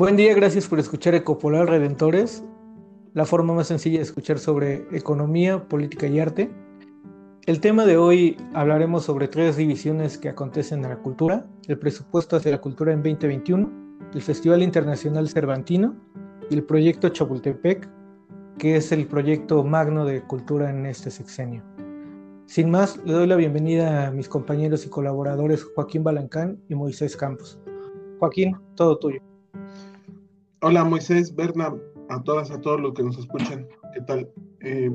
Buen día, gracias por escuchar Ecopolar Redentores, la forma más sencilla de escuchar sobre economía, política y arte. El tema de hoy hablaremos sobre tres divisiones que acontecen en la cultura, el presupuesto hacia la cultura en 2021, el Festival Internacional Cervantino y el proyecto Chapultepec, que es el proyecto magno de cultura en este sexenio. Sin más, le doy la bienvenida a mis compañeros y colaboradores Joaquín Balancán y Moisés Campos. Joaquín, todo tuyo. Hola Moisés, Berna, a todas, a todos los que nos escuchan, ¿qué tal? Eh,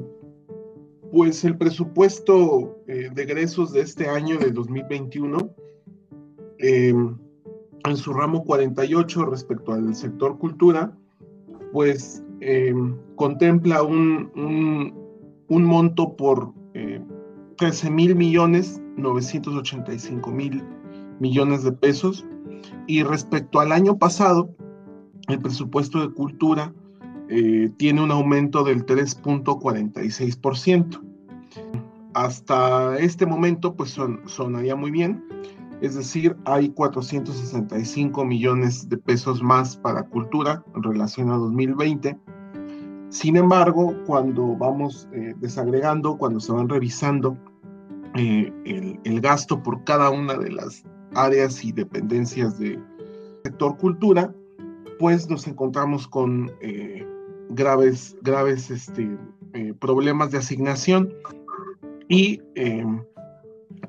pues el presupuesto eh, de egresos de este año, de 2021, em, en su ramo 48 respecto al sector cultura, pues em, contempla un, un, monto por 13 eh, mil millones 985 mil millones de pesos. Y respecto al año pasado, el presupuesto de cultura eh, tiene un aumento del 3.46%. Hasta este momento, pues sonaría muy bien. Es decir, hay 465 millones de pesos más para cultura en relación a 2020. Sin embargo, cuando vamos eh, desagregando, cuando se van revisando eh, el, el, gasto por cada una de las áreas y dependencias del sector cultura, pues nos encontramos con eh, graves, graves este, eh, problemas de asignación y em,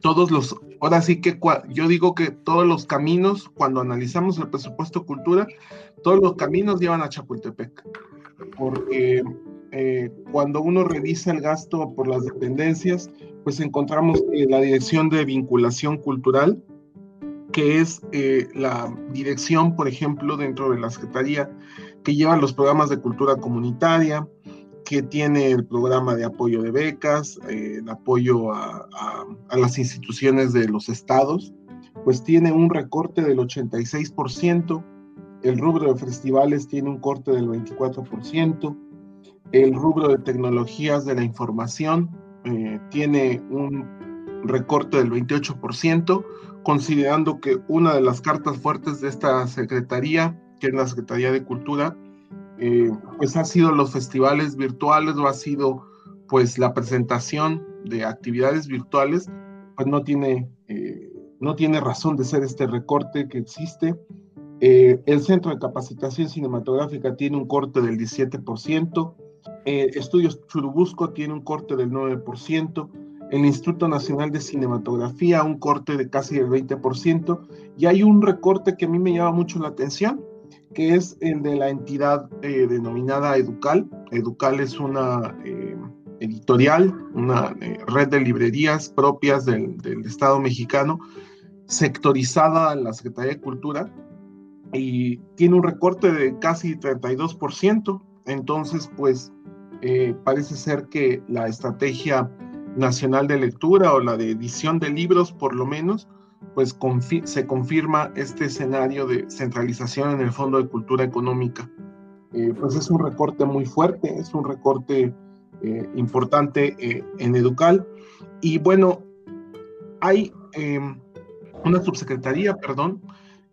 todos los, ahora sí que yo digo que todos los caminos, cuando analizamos el presupuesto cultura, todos los caminos llevan a Chapultepec, porque eh, cuando uno revisa el gasto por las dependencias, pues encontramos la dirección de vinculación cultural, que es eh, la dirección, por ejemplo, dentro de la Secretaría, que lleva los programas de cultura comunitaria, que tiene el programa de apoyo de becas, eh, el apoyo a, las instituciones de los estados, pues tiene un recorte del 86%, el rubro de festivales tiene un corte del 24%, el rubro de tecnologías de la información eh, tiene un recorte del 28%, considerando que una de las cartas fuertes de esta secretaría, que es la Secretaría de Cultura, eh, pues ha sido los festivales virtuales o ha sido pues la presentación de actividades virtuales, pues no tiene, eh, no tiene razón de ser este recorte que existe. Eh, el Centro de Capacitación Cinematográfica tiene un corte del 17%, Estudios Churubusco tiene un corte del 9%, el Instituto Nacional de Cinematografía, un corte de casi el 20%, y hay un recorte que a mí me llama mucho la atención, que es el de la entidad eh, denominada Educal. Educal es una eh, editorial, una eh, red de librerías propias del, del, Estado mexicano, sectorizada en la Secretaría de Cultura, y tiene un recorte de casi 32%. Entonces, pues parece ser que la estrategia nacional de lectura o la de edición de libros, por lo menos, pues se confirma este escenario de centralización en el Fondo de Cultura Económica. Eh, pues es un recorte muy fuerte, es un recorte eh, importante eh, en Educal. Y bueno, hay em, una subsecretaría, perdón,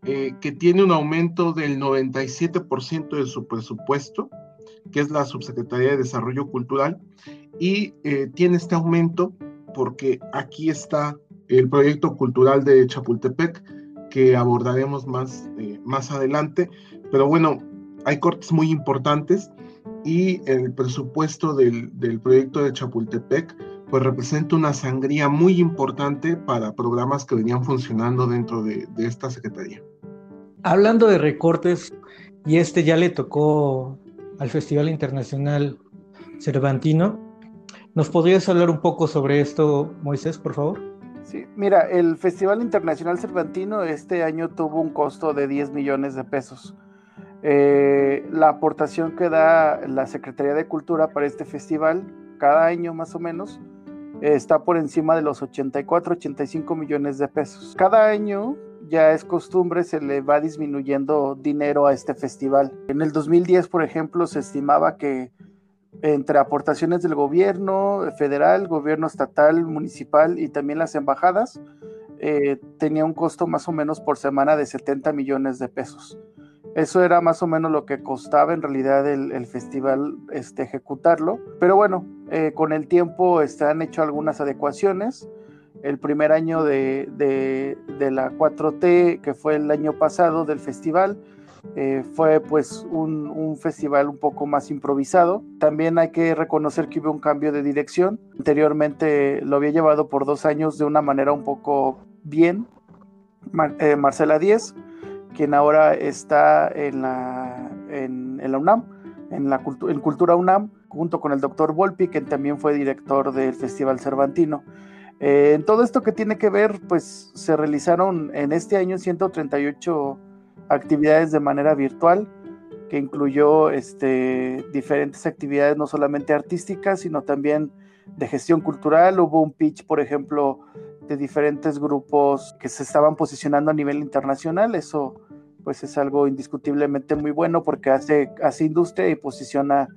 que tiene un aumento del 97% de su presupuesto, que es la Subsecretaría de Desarrollo Cultural, y eh, tiene este aumento porque aquí está el proyecto cultural de Chapultepec que abordaremos más, eh, más adelante. Pero bueno, hay cortes muy importantes y el presupuesto del, del, proyecto de Chapultepec pues representa una sangría muy importante para programas que venían funcionando dentro de, de esta Secretaría. Hablando de recortes, y este ya le tocó al Festival Internacional Cervantino, ¿Nos podrías hablar un poco sobre esto, Moisés, por favor? Sí, mira, el Festival Internacional Cervantino este año tuvo un costo de 10 millones de pesos. Eh, la aportación que da la Secretaría de Cultura para este festival, cada año más o menos, está por encima de los 84, 85 millones de pesos. Cada año ya es costumbre, se le va disminuyendo dinero a este festival. En el 2010, por ejemplo, se estimaba que entre aportaciones del gobierno federal, gobierno estatal, municipal y también las embajadas, eh, tenía un costo más o menos por semana de 70 millones de pesos. Eso era más o menos lo que costaba en realidad el, festival este, ejecutarlo. Pero bueno, eh, con el tiempo este, han hecho algunas adecuaciones. El primer año de, de, la 4T, que fue el año pasado del festival, eh, fue pues un, festival un poco más improvisado. También hay que reconocer que hubo un cambio de dirección. Anteriormente lo había llevado por dos años de una manera un poco bien eh, Marcela Díez, quien ahora está en la, en, la UNAM, en, la en Cultura UNAM, junto con el doctor Volpi, quien también fue director del Festival Cervantino. Eh, en todo esto que tiene que ver, pues se realizaron en este año 138 actividades de manera virtual, que incluyó este, diferentes actividades no solamente artísticas, sino también de gestión cultural. Hubo un pitch, por ejemplo, de diferentes grupos que se estaban posicionando a nivel internacional. Eso pues es algo indiscutiblemente muy bueno porque hace, hace industria y posiciona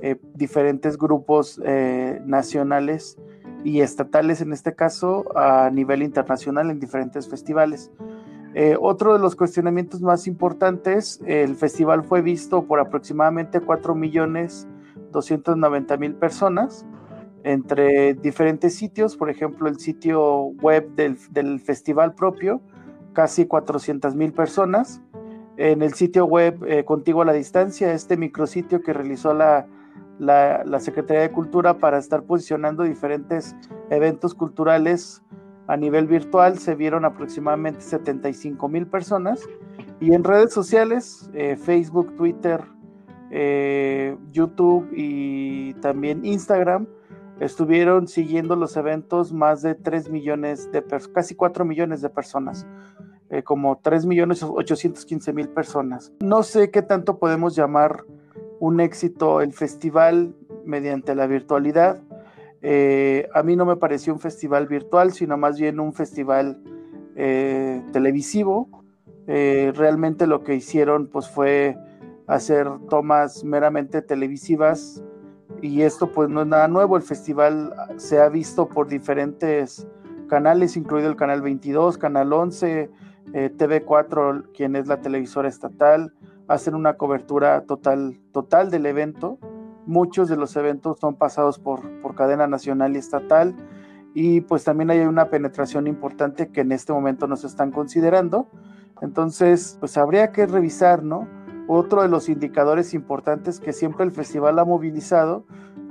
eh, diferentes grupos eh, nacionales y estatales en este caso a nivel internacional en diferentes festivales. Eh, otro de los cuestionamientos más importantes, el festival fue visto por aproximadamente 4.290.000 personas entre diferentes sitios, por ejemplo, el sitio web del, festival propio, casi 400 mil personas. En el sitio web eh, Contigo a la Distancia, este micrositio que realizó la, la, Secretaría de Cultura para estar posicionando diferentes eventos culturales a nivel virtual, se vieron aproximadamente 75 mil personas. Y en redes sociales, eh, Facebook, Twitter, eh, YouTube y también Instagram, estuvieron siguiendo los eventos más de 3 millones de personas, casi 4 millones de personas, eh, como 3 millones 815 mil personas. No sé qué tanto podemos llamar un éxito el festival mediante la virtualidad. Eh, a mí no me pareció un festival virtual, sino más bien un festival eh, televisivo. realmente lo que hicieron pues fue hacer tomas meramente televisivas y esto pues no es nada nuevo, el festival se ha visto por diferentes canales, incluido el canal 22, canal 11, eh, TV4, quien es la televisora estatal, hacen una cobertura total, total del evento. Muchos de los eventos son pasados por, por cadena nacional y estatal y pues también hay una penetración importante que en este momento nos están considerando. Entonces, pues habría que revisar, ¿no? Otro de los indicadores importantes que siempre el festival ha movilizado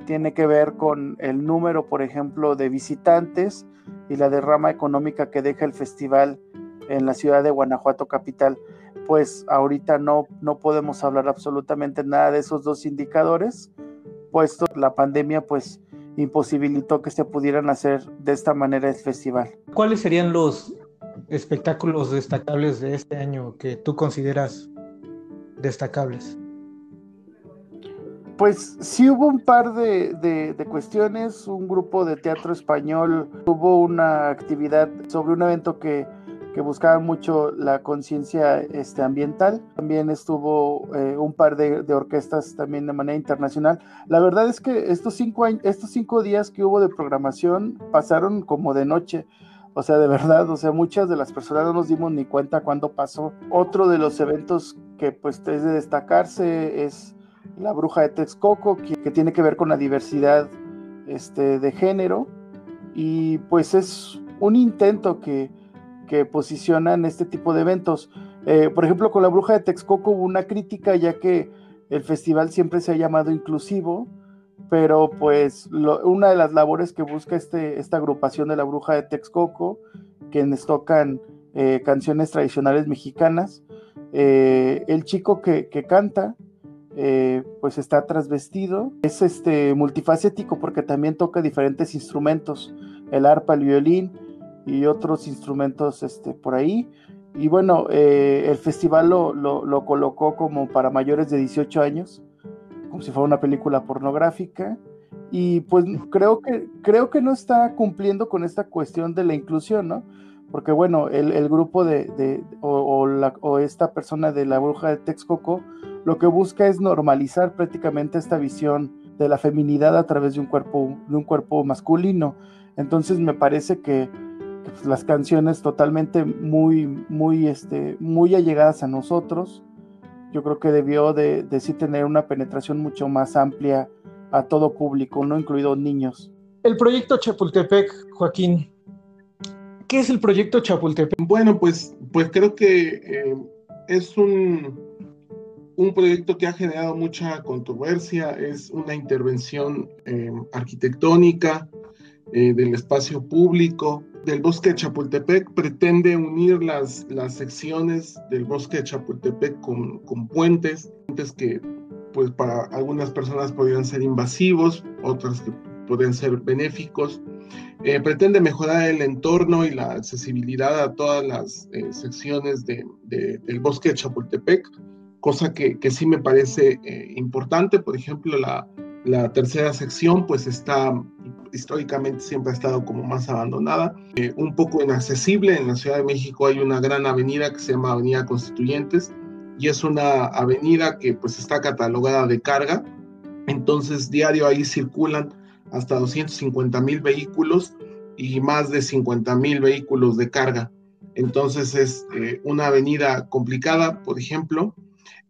tiene que ver con el número, por ejemplo, de visitantes y la derrama económica que deja el festival en la ciudad de Guanajuato capital. Pues ahorita no, no podemos hablar absolutamente nada de esos dos indicadores, puesto la pandemia pues imposibilitó que se pudieran hacer de esta manera el festival. ¿Cuáles serían los espectáculos destacables de este año que tú consideras destacables? Pues sí hubo un par de, cuestiones. Un grupo de teatro español tuvo una actividad sobre un evento que, buscaba mucho la conciencia este, ambiental. También estuvo eh, un par de, orquestas también de manera internacional. La verdad es que estos cinco, estos cinco días que hubo de programación pasaron como de noche. O sea, de verdad, o sea, muchas de las personas no nos dimos ni cuenta cuándo pasó. Otro de los eventos que pues es de destacarse es la bruja de Texcoco, que, tiene que ver con la diversidad este, de género. Y pues es un intento que, que posicionan este tipo de eventos. Eh, por ejemplo, con la bruja de Texcoco hubo una crítica ya que el festival siempre se ha llamado inclusivo pero pues una de las labores que busca este, esta agrupación de la bruja de Texcoco, quienes tocan eh, canciones tradicionales mexicanas, eh, el chico que, canta, pues está trasvestido, es este multifacético porque también toca diferentes instrumentos, el arpa, el violín y otros instrumentos este, por ahí. Y bueno, el festival lo, lo colocó como para mayores de 18 años como si fuera una película pornográfica. Y pues creo que, creo que no está cumpliendo con esta cuestión de la inclusión, ¿no? Porque bueno, el, grupo de, o, la, o, esta persona de la bruja de Texcoco lo que busca es normalizar prácticamente esta visión de la feminidad a través de un cuerpo, de un cuerpo masculino. Entonces me parece que, pues, las canciones totalmente muy, muy, este, muy allegadas a nosotros, yo creo que debió de, de sí tener una penetración mucho más amplia a todo público, no incluidos niños. El proyecto Chapultepec, Joaquín. ¿Qué es el proyecto Chapultepec? Bueno, pues, pues creo que eh, es un, un proyecto que ha generado mucha controversia, es una intervención eh, arquitectónica eh, del espacio público, del bosque de Chapultepec, pretende unir las, las secciones del bosque de Chapultepec con, con puentes, puentes que pues para algunas personas podrían ser invasivos, otras que pueden ser benéficos. Eh, pretende mejorar el entorno y la accesibilidad a todas las eh, secciones de, del bosque de Chapultepec, cosa que, que sí me parece eh, importante. Por ejemplo, la, la, tercera sección pues está históricamente siempre ha estado como más abandonada, un poco inaccesible. En la Ciudad de México hay una gran avenida que se llama Avenida Constituyentes, y es una avenida que pues está catalogada de carga, entonces diario ahí circulan hasta 250 mil vehículos y más de 50 mil vehículos de carga. Entonces es eh, una avenida complicada, por ejemplo.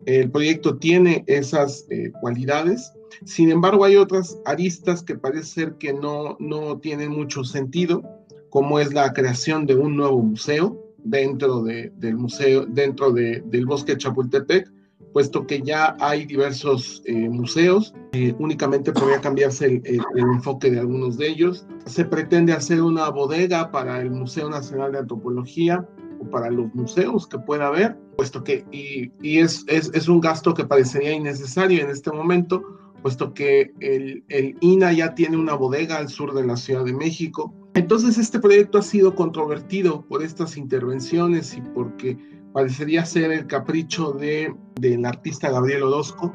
El proyecto tiene esas eh, cualidades. Sin embargo, hay otras aristas que parece ser que no, no tienen mucho sentido, como es la creación de un nuevo museo dentro de, del museo, dentro de, del bosque de Chapultepec, puesto que ya hay diversos eh, museos, eh, únicamente podría cambiarse el, el, enfoque de algunos de ellos. Se pretende hacer una bodega para el Museo Nacional de Antropología o para los museos que pueda haber, puesto que, y, y es, es, es, un gasto que parecería innecesario en este momento, puesto que el, INA ya tiene una bodega al sur de la Ciudad de México, entonces este proyecto ha sido controvertido por estas intervenciones y porque parecería ser el capricho de, del artista Gabriel Orozco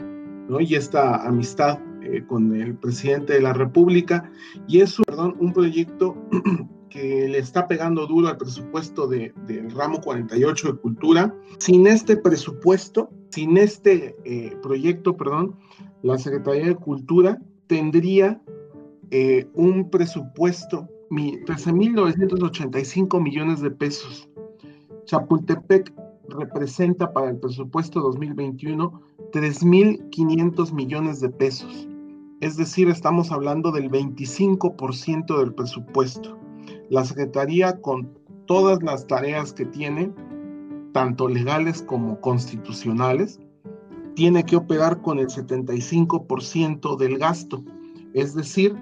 ¿no? y esta amistad eh, con el presidente de la República. Y es perdón, un proyecto que le está pegando duro al presupuesto de, del ramo 48 de cultura. Sin este presupuesto, sin este eh, proyecto, perdón, la Secretaría de Cultura tendría eh, un presupuesto 13.985 millones de pesos. Chapultepec representa para el presupuesto 2021 3.500 millones de pesos. Es decir, estamos hablando del 25% del presupuesto. La Secretaría, con todas las tareas que tiene, tanto legales como constitucionales, tiene que operar con el 75% del gasto. Es decir,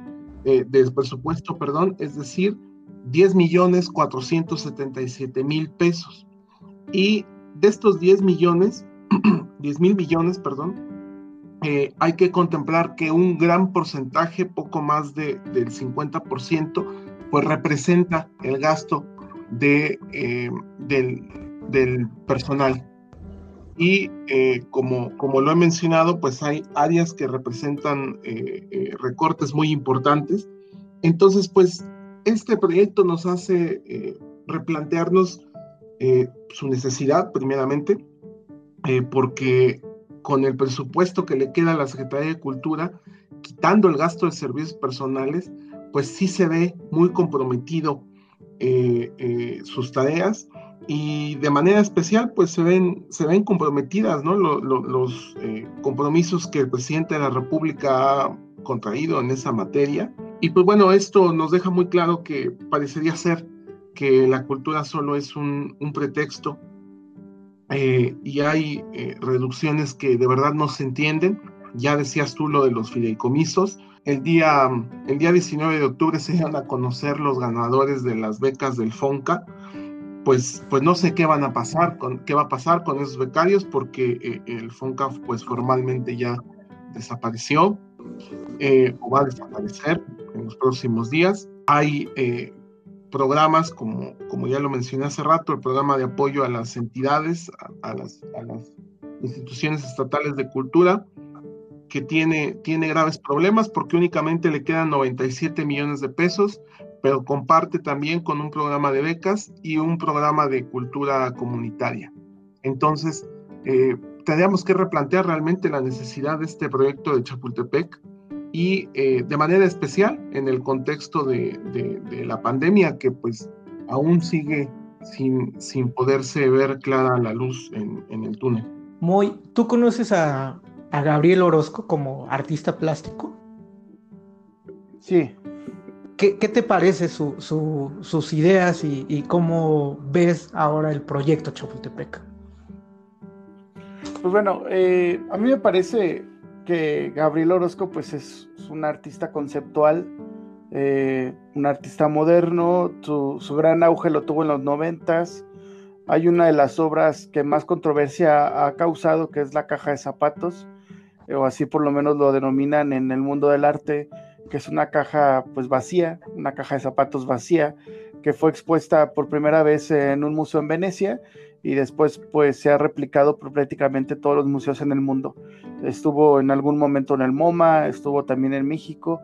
eh, del presupuesto, perdón, es decir, 10 millones 477 mil pesos. Y de estos 10 millones, 10 mil millones, perdón, eh, hay que contemplar que un gran porcentaje, poco más de, del 50%, pues representa el gasto de, eh, del, del personal. Y eh, como, como lo he mencionado, pues hay áreas que representan eh, eh, recortes muy importantes. Entonces, pues este proyecto nos hace eh, replantearnos eh, su necesidad, primeramente, eh, porque con el presupuesto que le queda a la Secretaría de Cultura, quitando el gasto de servicios personales, pues sí se ve muy comprometido sus tareas y de manera especial pues se ven, se ven comprometidas ¿no? Lo, lo, los eh, compromisos que el presidente de la República ha contraído en esa materia. Y pues bueno, esto nos deja muy claro que parecería ser que la cultura solo es un, un pretexto eh, y hay eh, reducciones que de verdad no se entienden. Ya decías tú lo de los fideicomisos. El día, el día 19 de octubre se iban a conocer los ganadores de las becas del FONCA pues, pues no sé qué van a pasar, con, qué va a pasar con esos becarios, porque eh, el FONCAF pues formalmente ya desapareció eh, o va a desaparecer en los próximos días. Hay eh, programas, como, como ya lo mencioné hace rato, el programa de apoyo a las entidades, a, las, a las, instituciones estatales de cultura, que tiene, tiene graves problemas porque únicamente le quedan 97 millones de pesos pero comparte también con un programa de becas y un programa de cultura comunitaria. Entonces, eh, tendríamos que replantear realmente la necesidad de este proyecto de Chapultepec y eh, de manera especial en el contexto de, de, de, la pandemia que pues aún sigue sin, sin poderse ver clara la luz en, en el túnel. Muy, ¿tú conoces a, Gabriel Orozco como artista plástico? Sí. ¿Qué, te parece sus ideas y, cómo ves ahora el proyecto Chapultepec? Pues bueno, eh, a mí me parece que Gabriel Orozco pues es, un artista conceptual, eh, un artista moderno, su, gran auge lo tuvo en los noventas, hay una de las obras que más controversia ha causado, que es la caja de zapatos, eh, o así por lo menos lo denominan en el mundo del arte, que es una caja pues vacía, una caja de zapatos vacía, que fue expuesta por primera vez en un museo en Venecia y después pues se ha replicado por prácticamente todos los museos en el mundo. Estuvo en algún momento en el MoMA, estuvo también en México,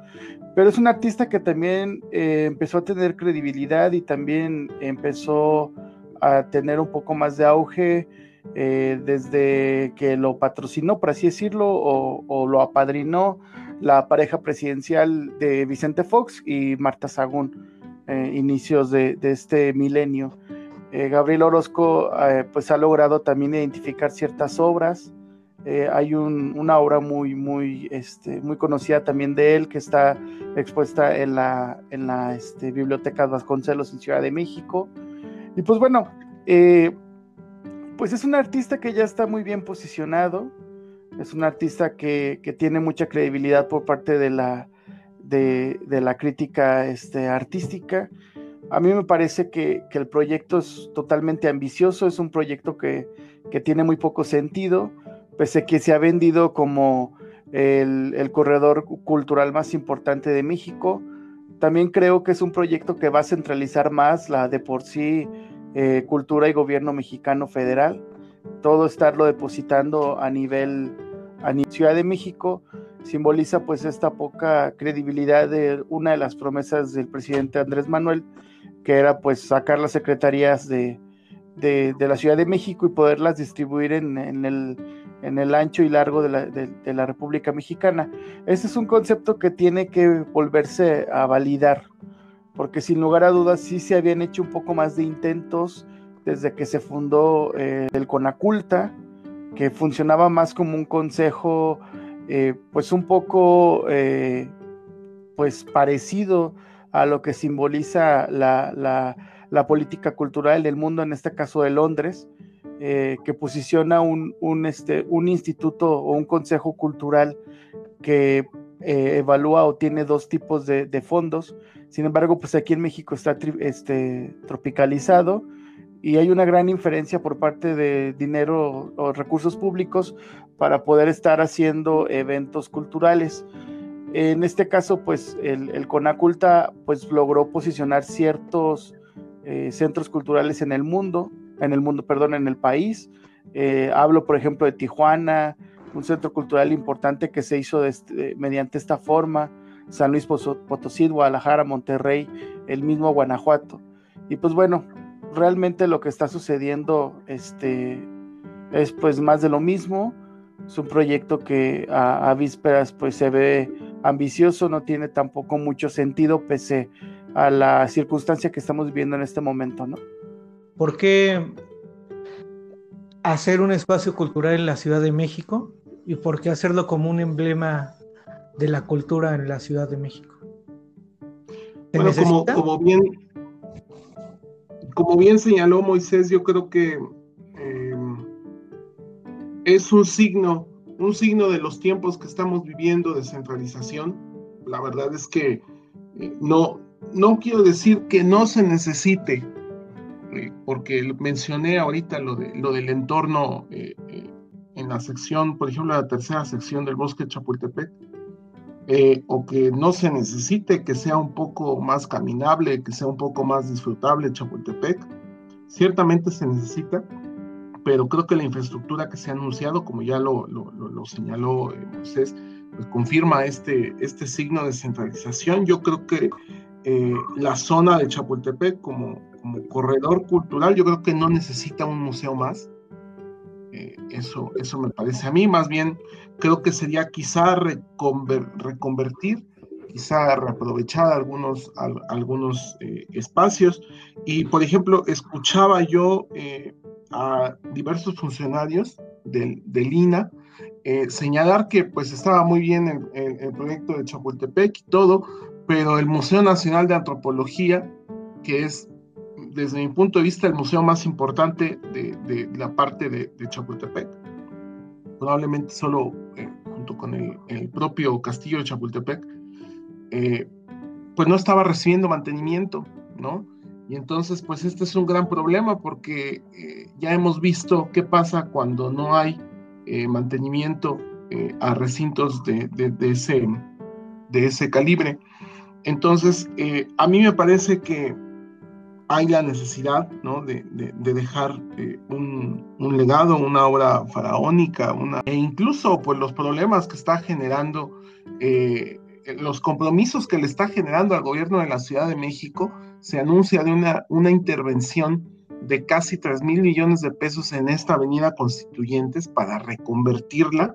pero es un artista que también eh, empezó a tener credibilidad y también empezó a tener un poco más de auge eh, desde que lo patrocinó, por así decirlo, o, lo apadrinó la pareja presidencial de Vicente Fox y Marta Sagún, eh, inicios de, este milenio. Eh, Gabriel Orozco pues ha logrado también identificar ciertas obras. hay una obra muy, muy, este, muy conocida también de él que está expuesta en la, en la este, Biblioteca Vasconcelos en Ciudad de México. Y pues bueno, eh, pues es un artista que ya está muy bien posicionado, es un artista que, tiene mucha credibilidad por parte de la, de, la crítica este, artística. A mí me parece que, el proyecto es totalmente ambicioso, es un proyecto que, tiene muy poco sentido, pese a que se ha vendido como el, el, corredor cultural más importante de México. También creo que es un proyecto que va a centralizar más la de por sí eh, cultura y gobierno mexicano federal, todo estarlo depositando a nivel, a Ciudad de México, simboliza pues esta poca credibilidad de una de las promesas del presidente Andrés Manuel, que era pues sacar las secretarías de, de, la Ciudad de México y poderlas distribuir en, en, el, en el, ancho y largo de la, de la República Mexicana. Este es un concepto que tiene que volverse a validar porque sin lugar a dudas sí se habían hecho un poco más de intentos desde que se fundó eh, el Conaculta, que funcionaba más como un consejo, eh, pues un poco eh, pues parecido a lo que simboliza la, política cultural del mundo, en este caso de Londres, que posiciona un, este, un instituto o un consejo cultural que evalúa o tiene dos tipos de, de fondos. Sin embargo, pues aquí en México está este, tropicalizado y hay una gran inferencia por parte de dinero o recursos públicos para poder estar haciendo eventos culturales. En este caso, pues el, Conaculta pues logró posicionar ciertos eh, centros culturales en el mundo, en el mundo, perdón, en el país. Eh, hablo, por ejemplo, de Tijuana, un centro cultural importante que se hizo este, mediante esta forma. San Luis Potosí, Guadalajara, Monterrey, el mismo Guanajuato. Y pues bueno, realmente lo que está sucediendo este, es pues más de lo mismo. Es un proyecto que a, vísperas pues se ve ambicioso, no tiene tampoco mucho sentido pese a la circunstancia que estamos viviendo en este momento, ¿no? ¿Por qué hacer un espacio cultural en la Ciudad de México? ¿Y por qué hacerlo como un emblema de la cultura en la Ciudad de México. Bueno, como, como, bien, como bien señaló Moisés, yo creo que em, es un signo, un signo de los tiempos que estamos viviendo de centralización. La verdad es que eh, no, no quiero decir que no se necesite, eh, porque mencioné ahorita lo, de, lo del entorno eh, en la sección, por ejemplo, la tercera sección del bosque Chapultepec eh, o que no se necesite, que sea un poco más caminable, que sea un poco más disfrutable Chapultepec. Ciertamente se necesita, pero creo que la infraestructura que se ha anunciado, como ya lo, lo, señaló eh, Moisés, pues confirma este, este signo de centralización. Yo creo que eh, la zona de Chapultepec como, como corredor cultural, yo creo que no necesita un museo más. Eso, eso me parece a mí, más bien creo que sería quizá reconvertir, quizá reaprovechar algunos, algunos eh, espacios. Y, por ejemplo, escuchaba yo eh, a diversos funcionarios del, del INA. Eh, señalar que pues estaba muy bien el, el, proyecto de Chapultepec y todo, pero el Museo Nacional de Antropología, que es desde mi punto de vista el museo más importante de, de la parte de, de, Chapultepec, probablemente solo eh, junto con el, el, propio castillo de Chapultepec, eh, pues no estaba recibiendo mantenimiento, ¿no? Y entonces, pues este es un gran problema porque eh, ya hemos visto qué pasa cuando no hay eh, mantenimiento eh, a recintos de, de, ese, de ese calibre. Entonces, a mí me parece que hay la necesidad ¿no? de, de, dejar un, un, legado, una obra faraónica, una, e incluso pues, los problemas que está generando, los compromisos que le está generando al gobierno de la Ciudad de México, se anuncia de una, una intervención de casi 3 mil millones de pesos en esta avenida Constituyentes para reconvertirla,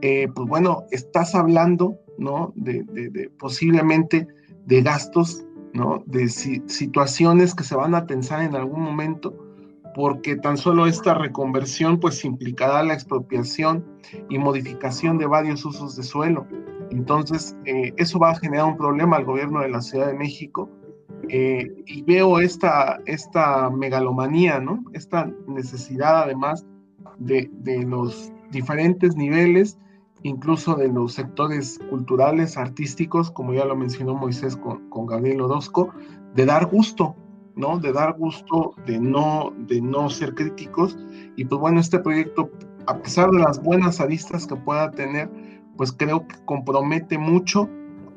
eh, pues bueno, estás hablando, ¿no? De, de, posiblemente de gastos, De situaciones que se van a tensar en algún momento, porque tan solo esta reconversión pues implicará la expropiación y modificación de varios usos de suelo. Entonces, eh, eso va a generar un problema al gobierno de la Ciudad de México eh, y veo esta, esta megalomanía, ¿no? Esta necesidad además de, de, los diferentes niveles, incluso de los sectores culturales, artísticos, como ya lo mencionó Moisés con, con Gabriel Orozco, de dar gusto, ¿no? De dar gusto, de no, de no ser críticos. Y pues bueno, este proyecto, a pesar de las buenas aristas que pueda tener, pues creo que compromete mucho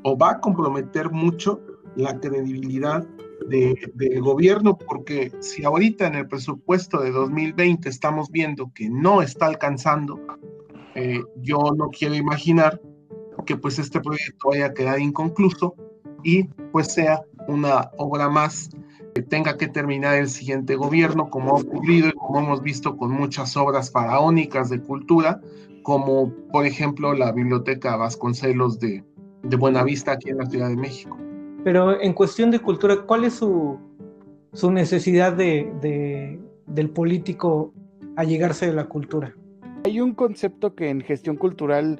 o va a comprometer mucho la credibilidad de, del gobierno, porque si ahorita en el presupuesto de 2020 estamos viendo que no está alcanzando, eh, yo no quiero imaginar que pues este proyecto vaya a quedar inconcluso y pues sea una obra más que tenga que terminar el siguiente gobierno, como ha ocurrido y como hemos visto con muchas obras faraónicas de cultura, como por ejemplo la Biblioteca Vasconcelos de, de Buenavista aquí en la Ciudad de México. Pero en cuestión de cultura, ¿cuál es su, su necesidad de, de, del político a llegarse de la cultura? Hay un concepto que en gestión cultural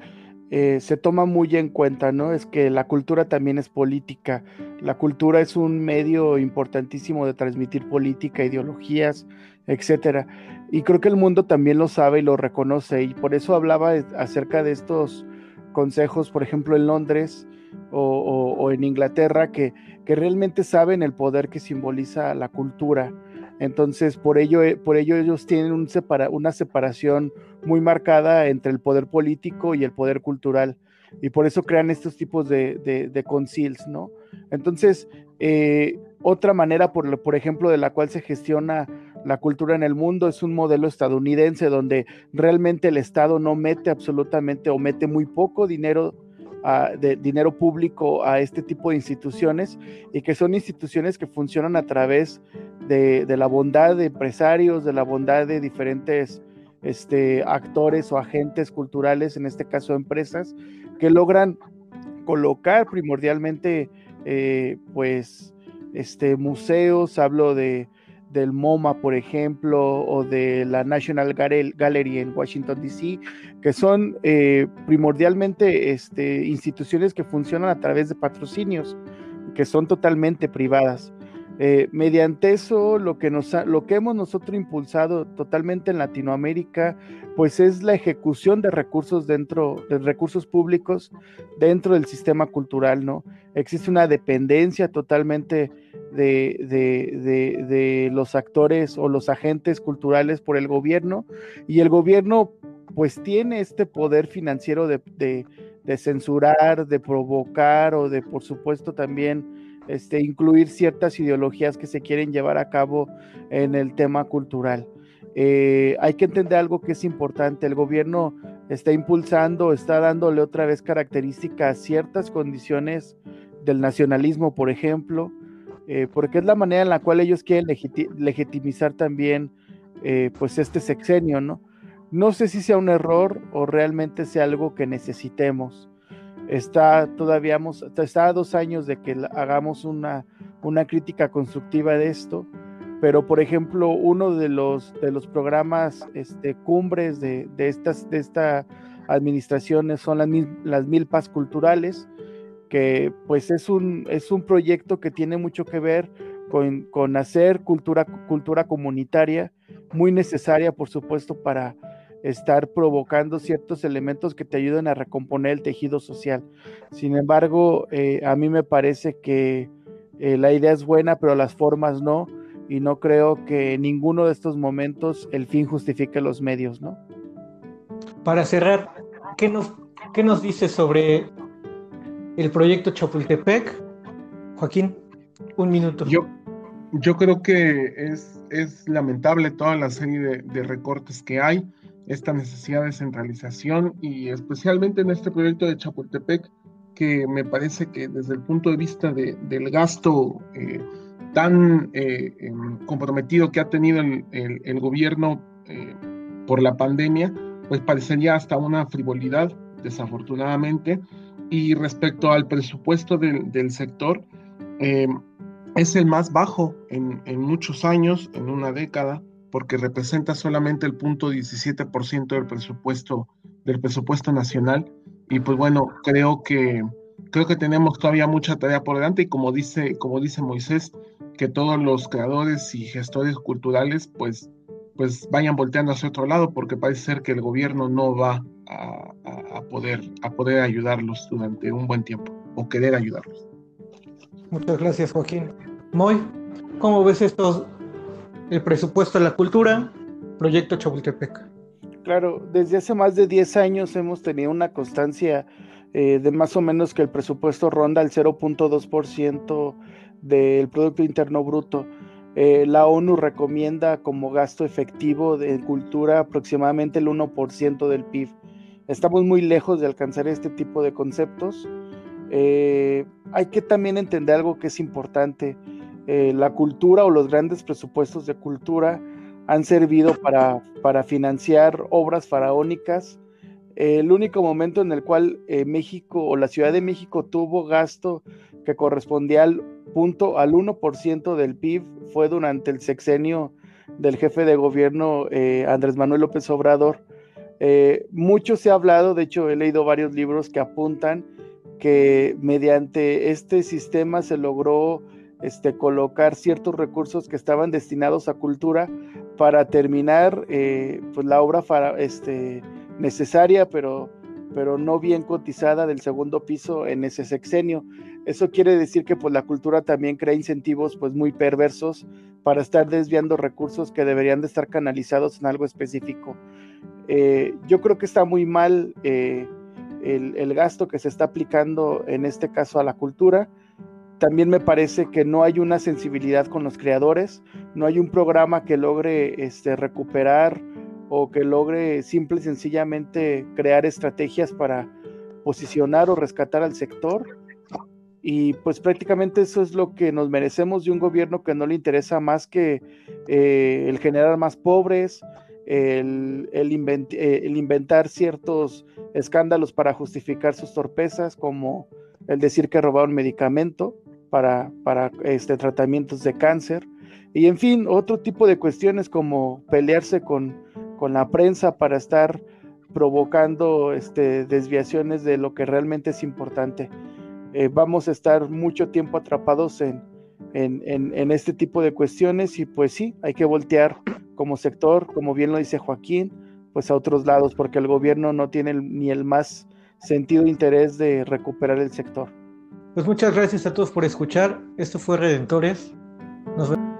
eh, se toma muy en cuenta, ¿no? Es que la cultura también es política. La cultura es un medio importantísimo de transmitir política, ideologías, etcétera. Y creo que el mundo también lo sabe y lo reconoce. Y por eso hablaba acerca de estos consejos, por ejemplo, en Londres, o, en Inglaterra que, que, realmente saben el poder que simboliza la cultura. Entonces, por ello, eh, por ello ellos tienen una separación muy marcada entre el poder político y el poder cultural. Y por eso crean estos tipos de, de, de concils, ¿no? Entonces, eh, otra manera, por, por ejemplo, de la cual se gestiona la cultura en el mundo es un modelo estadounidense donde realmente el Estado no mete absolutamente o mete muy poco dinero de dinero público a este tipo de instituciones y que son instituciones que funcionan a través de, la bondad de empresarios, de la bondad de diferentes este, actores o agentes culturales, en este caso empresas, que logran colocar primordialmente eh, pues este, museos, hablo de del MoMA, por ejemplo, o de la National Gallery en Washington, D.C., que son eh, primordialmente este, instituciones que funcionan a través de patrocinios, que son totalmente privadas. Eh, mediante eso, lo que, nos lo que hemos nosotros impulsado totalmente en Latinoamérica, pues es la ejecución de recursos dentro, de recursos públicos dentro del sistema cultural, ¿no? Existe una dependencia totalmente de, de, de, los actores o los agentes culturales por el gobierno y el gobierno pues tiene este poder financiero de, censurar, de provocar o de por supuesto también este, incluir ciertas ideologías que se quieren llevar a cabo en el tema cultural. Eh, hay que entender algo que es importante, el gobierno está impulsando, está dándole otra vez características a ciertas condiciones del nacionalismo, por ejemplo, eh, porque es la manera en la cual ellos quieren legitimizar también eh, pues este sexenio, ¿no? No sé si sea un error o realmente sea algo que necesitemos está todavía, está a dos años de que hagamos una, una crítica constructiva de esto, pero por ejemplo, uno de los, de los programas este, cumbres de, de, estas, de esta administración son las, las milpas culturales, que pues es un, es un proyecto que tiene mucho que ver con, con hacer cultura, cultura comunitaria, muy necesaria, por supuesto, para estar provocando ciertos elementos que te ayuden a recomponer el tejido social. Sin embargo, eh, a mí me parece que eh, la idea es buena, pero las formas no, y no creo que en ninguno de estos momentos el fin justifique los medios, ¿no? Para cerrar, ¿qué nos, qué nos dice sobre el proyecto Chapultepec? Joaquín, un minuto. Yo, yo creo que es, es lamentable toda la serie de, de recortes que hay esta necesidad de centralización y especialmente en este proyecto de Chapultepec, que me parece que desde el punto de vista de, del gasto eh, tan eh, em, comprometido que ha tenido el, el, gobierno eh, por la pandemia, pues parecería hasta una frivolidad, desafortunadamente. Y respecto al presupuesto del, del sector, em, es el más bajo en, en muchos años, en una década porque representa solamente el punto 17% del presupuesto del presupuesto nacional y pues bueno, creo que creo que tenemos todavía mucha tarea por delante y como dice como dice Moisés, que todos los creadores y gestores culturales pues pues vayan volteando hacia otro lado porque parece ser que el gobierno no va a, a, poder a poder ayudarlos durante un buen tiempo o querer ayudarlos. Muchas gracias, Joaquín. Moy, ¿cómo ves estos el presupuesto de la cultura, proyecto Chapultepec. Claro, desde hace más de 10 años hemos tenido una constancia eh, de más o menos que el presupuesto ronda el 0.2% del Producto Interno Bruto. Eh, la ONU recomienda como gasto efectivo de cultura aproximadamente el 1% del PIB. Estamos muy lejos de alcanzar este tipo de conceptos. Eh, hay que también entender algo que es importante. Eh, la cultura o los grandes presupuestos de cultura han servido para, para financiar obras faraónicas. el único momento en el cual eh, México o la Ciudad de México tuvo gasto que correspondía al punto al 1% del PIB fue durante el sexenio del jefe de gobierno eh, Andrés Manuel López Obrador. mucho se ha hablado, de hecho he leído varios libros que apuntan que mediante este sistema se logró este, colocar ciertos recursos que estaban destinados a cultura para terminar eh, pues la obra este, necesaria, pero, pero no bien cotizada del segundo piso en ese sexenio. Eso quiere decir que pues, la cultura también crea incentivos pues, muy perversos para estar desviando recursos que deberían de estar canalizados en algo específico. Eh, yo creo que está muy mal eh, el, el gasto que se está aplicando en este caso a la cultura también me parece que no hay una sensibilidad con los creadores, no hay un programa que logre este, recuperar o que logre simple y sencillamente crear estrategias para posicionar o rescatar al sector. Y pues prácticamente eso es lo que nos merecemos de un gobierno que no le interesa más que eh, el generar más pobres, el, eh, el, inventar ciertos escándalos para justificar sus torpezas, como el decir que robaron medicamento para, para este, tratamientos de cáncer. Y en fin, otro tipo de cuestiones como pelearse con, con la prensa para estar provocando este, desviaciones de lo que realmente es importante. Eh, vamos a estar mucho tiempo atrapados en, en, en, este tipo de cuestiones y pues sí, hay que voltear como sector, como bien lo dice Joaquín, pues a otros lados, porque el gobierno no tiene ni el más sentido interés de recuperar el sector. Pues muchas gracias a todos por escuchar. Esto fue Redentores. Nos vemos.